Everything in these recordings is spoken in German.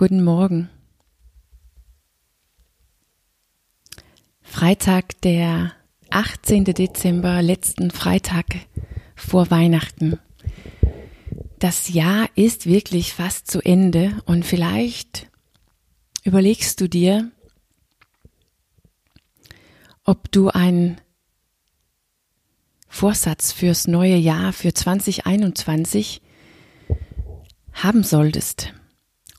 Guten Morgen. Freitag, der 18. Dezember, letzten Freitag vor Weihnachten. Das Jahr ist wirklich fast zu Ende und vielleicht überlegst du dir, ob du einen Vorsatz fürs neue Jahr, für 2021 haben solltest.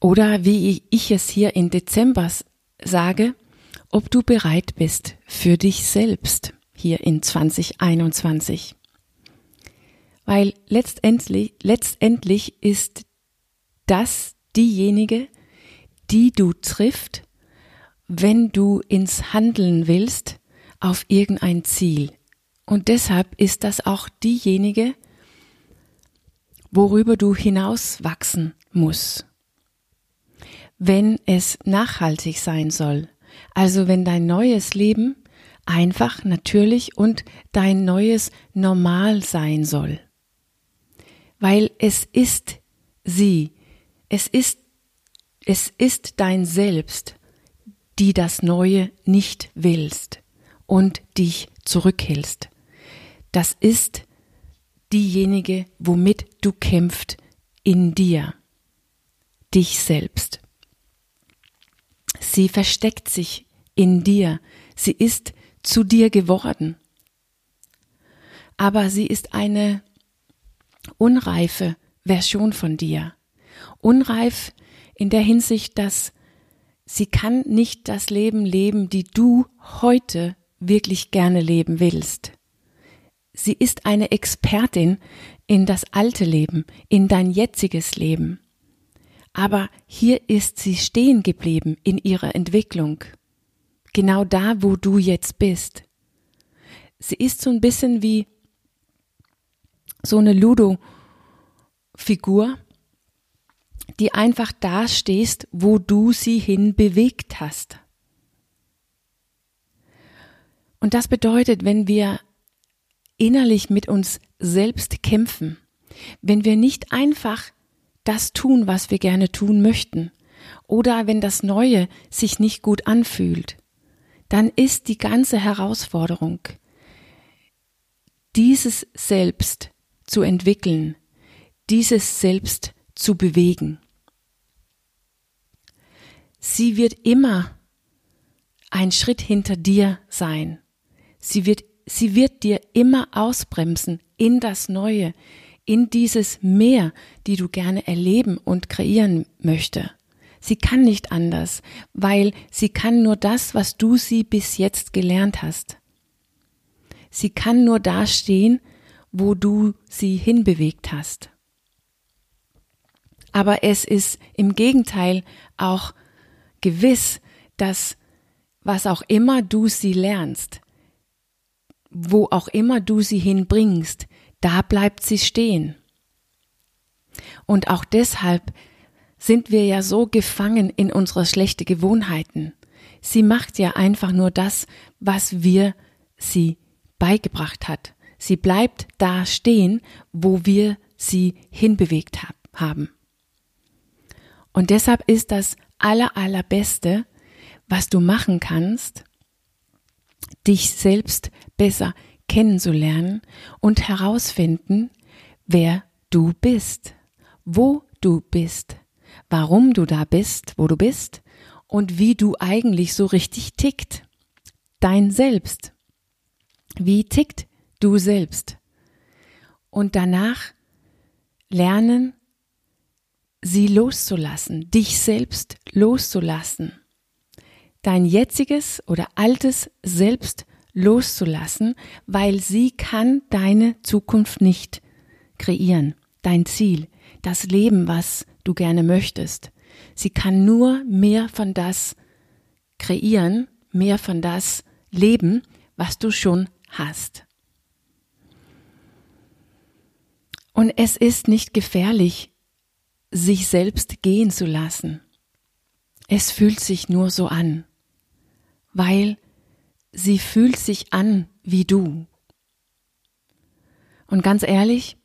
Oder wie ich es hier in Dezember sage, ob du bereit bist für dich selbst hier in 2021. Weil letztendlich, letztendlich ist das diejenige, die du trifft, wenn du ins Handeln willst auf irgendein Ziel. Und deshalb ist das auch diejenige, worüber du hinauswachsen musst wenn es nachhaltig sein soll. Also wenn dein neues Leben einfach, natürlich und dein neues Normal sein soll. Weil es ist sie, es ist, es ist dein Selbst, die das Neue nicht willst und dich zurückhältst. Das ist diejenige, womit du kämpft in dir, dich selbst. Sie versteckt sich in dir. Sie ist zu dir geworden. Aber sie ist eine unreife Version von dir. Unreif in der Hinsicht, dass sie kann nicht das Leben leben, die du heute wirklich gerne leben willst. Sie ist eine Expertin in das alte Leben, in dein jetziges Leben. Aber hier ist sie stehen geblieben in ihrer Entwicklung. Genau da, wo du jetzt bist. Sie ist so ein bisschen wie so eine Ludo-Figur, die einfach da stehst, wo du sie hin bewegt hast. Und das bedeutet, wenn wir innerlich mit uns selbst kämpfen, wenn wir nicht einfach das tun, was wir gerne tun möchten, oder wenn das Neue sich nicht gut anfühlt, dann ist die ganze Herausforderung, dieses Selbst zu entwickeln, dieses Selbst zu bewegen. Sie wird immer ein Schritt hinter dir sein. Sie wird, sie wird dir immer ausbremsen in das Neue, in dieses Meer, die du gerne erleben und kreieren möchte. Sie kann nicht anders, weil sie kann nur das, was du sie bis jetzt gelernt hast. Sie kann nur da stehen, wo du sie hinbewegt hast. Aber es ist im Gegenteil auch gewiss, dass was auch immer du sie lernst, wo auch immer du sie hinbringst, da bleibt sie stehen. Und auch deshalb sind wir ja so gefangen in unsere schlechte Gewohnheiten. Sie macht ja einfach nur das, was wir sie beigebracht hat. Sie bleibt da stehen, wo wir sie hinbewegt haben. Und deshalb ist das aller, allerbeste, was du machen kannst, dich selbst besser kennenzulernen und herausfinden, wer du bist, wo du bist, warum du da bist, wo du bist und wie du eigentlich so richtig tickt. Dein Selbst. Wie tickt du selbst? Und danach lernen, sie loszulassen, dich selbst loszulassen. Dein jetziges oder altes Selbst loszulassen, weil sie kann deine Zukunft nicht kreieren, dein Ziel, das Leben, was du gerne möchtest. Sie kann nur mehr von das kreieren, mehr von das leben, was du schon hast. Und es ist nicht gefährlich, sich selbst gehen zu lassen. Es fühlt sich nur so an, weil sie fühlt sich an wie du. Und ganz ehrlich,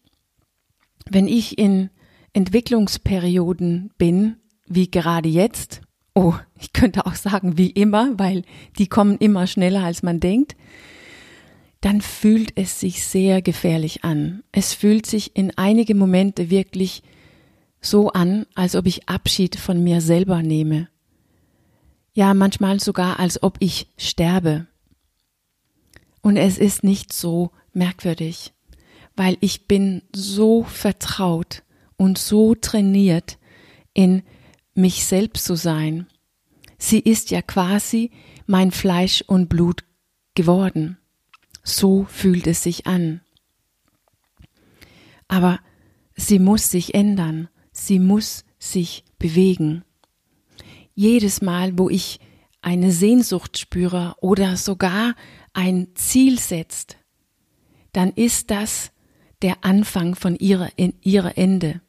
wenn ich in Entwicklungsperioden bin, wie gerade jetzt, oh, ich könnte auch sagen wie immer, weil die kommen immer schneller als man denkt, dann fühlt es sich sehr gefährlich an. Es fühlt sich in einige Momente wirklich so an, als ob ich Abschied von mir selber nehme. Ja, manchmal sogar, als ob ich sterbe. Und es ist nicht so merkwürdig, weil ich bin so vertraut und so trainiert, in mich selbst zu sein. Sie ist ja quasi mein Fleisch und Blut geworden. So fühlt es sich an. Aber sie muss sich ändern, sie muss sich bewegen. Jedes Mal, wo ich eine Sehnsucht spüre oder sogar ein Ziel setzt, dann ist das der Anfang von ihrer, in ihrer Ende,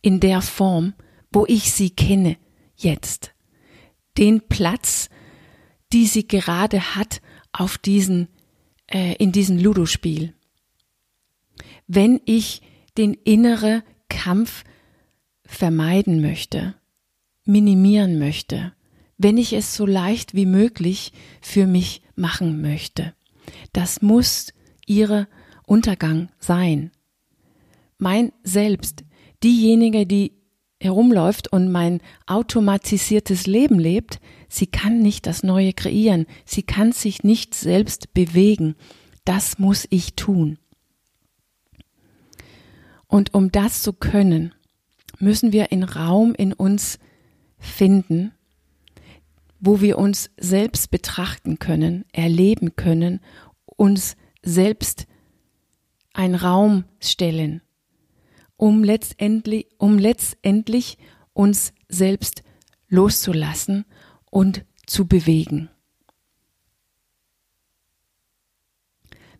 in der Form, wo ich sie kenne, jetzt. Den Platz, die sie gerade hat auf diesen, äh, in diesem Ludospiel. Wenn ich den innere Kampf vermeiden möchte, minimieren möchte, wenn ich es so leicht wie möglich für mich machen möchte. Das muss ihre Untergang sein. Mein Selbst, diejenige, die herumläuft und mein automatisiertes Leben lebt, sie kann nicht das Neue kreieren, sie kann sich nicht selbst bewegen. Das muss ich tun. Und um das zu können, müssen wir einen Raum in uns finden, wo wir uns selbst betrachten können, erleben können, uns selbst einen Raum stellen, um letztendlich, um letztendlich uns selbst loszulassen und zu bewegen.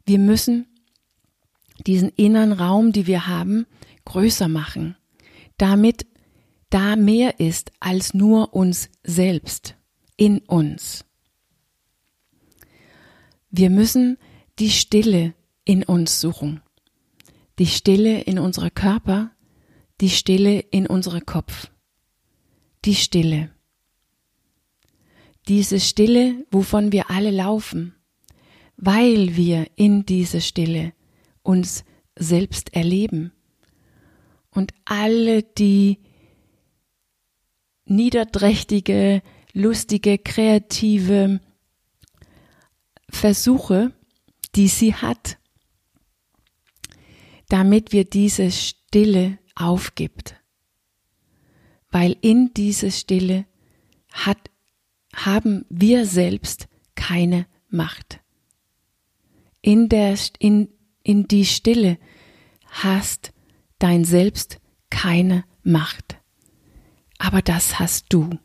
Wir müssen diesen inneren Raum, die wir haben, größer machen, damit da mehr ist als nur uns selbst in uns. Wir müssen die Stille in uns suchen. Die Stille in unserer Körper, die Stille in unserem Kopf. Die Stille. Diese Stille, wovon wir alle laufen, weil wir in diese Stille uns selbst erleben. Und alle die niederträchtige lustige, kreative Versuche, die sie hat, damit wir diese Stille aufgibt. Weil in diese Stille hat, haben wir selbst keine Macht. In, der, in, in die Stille hast dein Selbst keine Macht. Aber das hast du.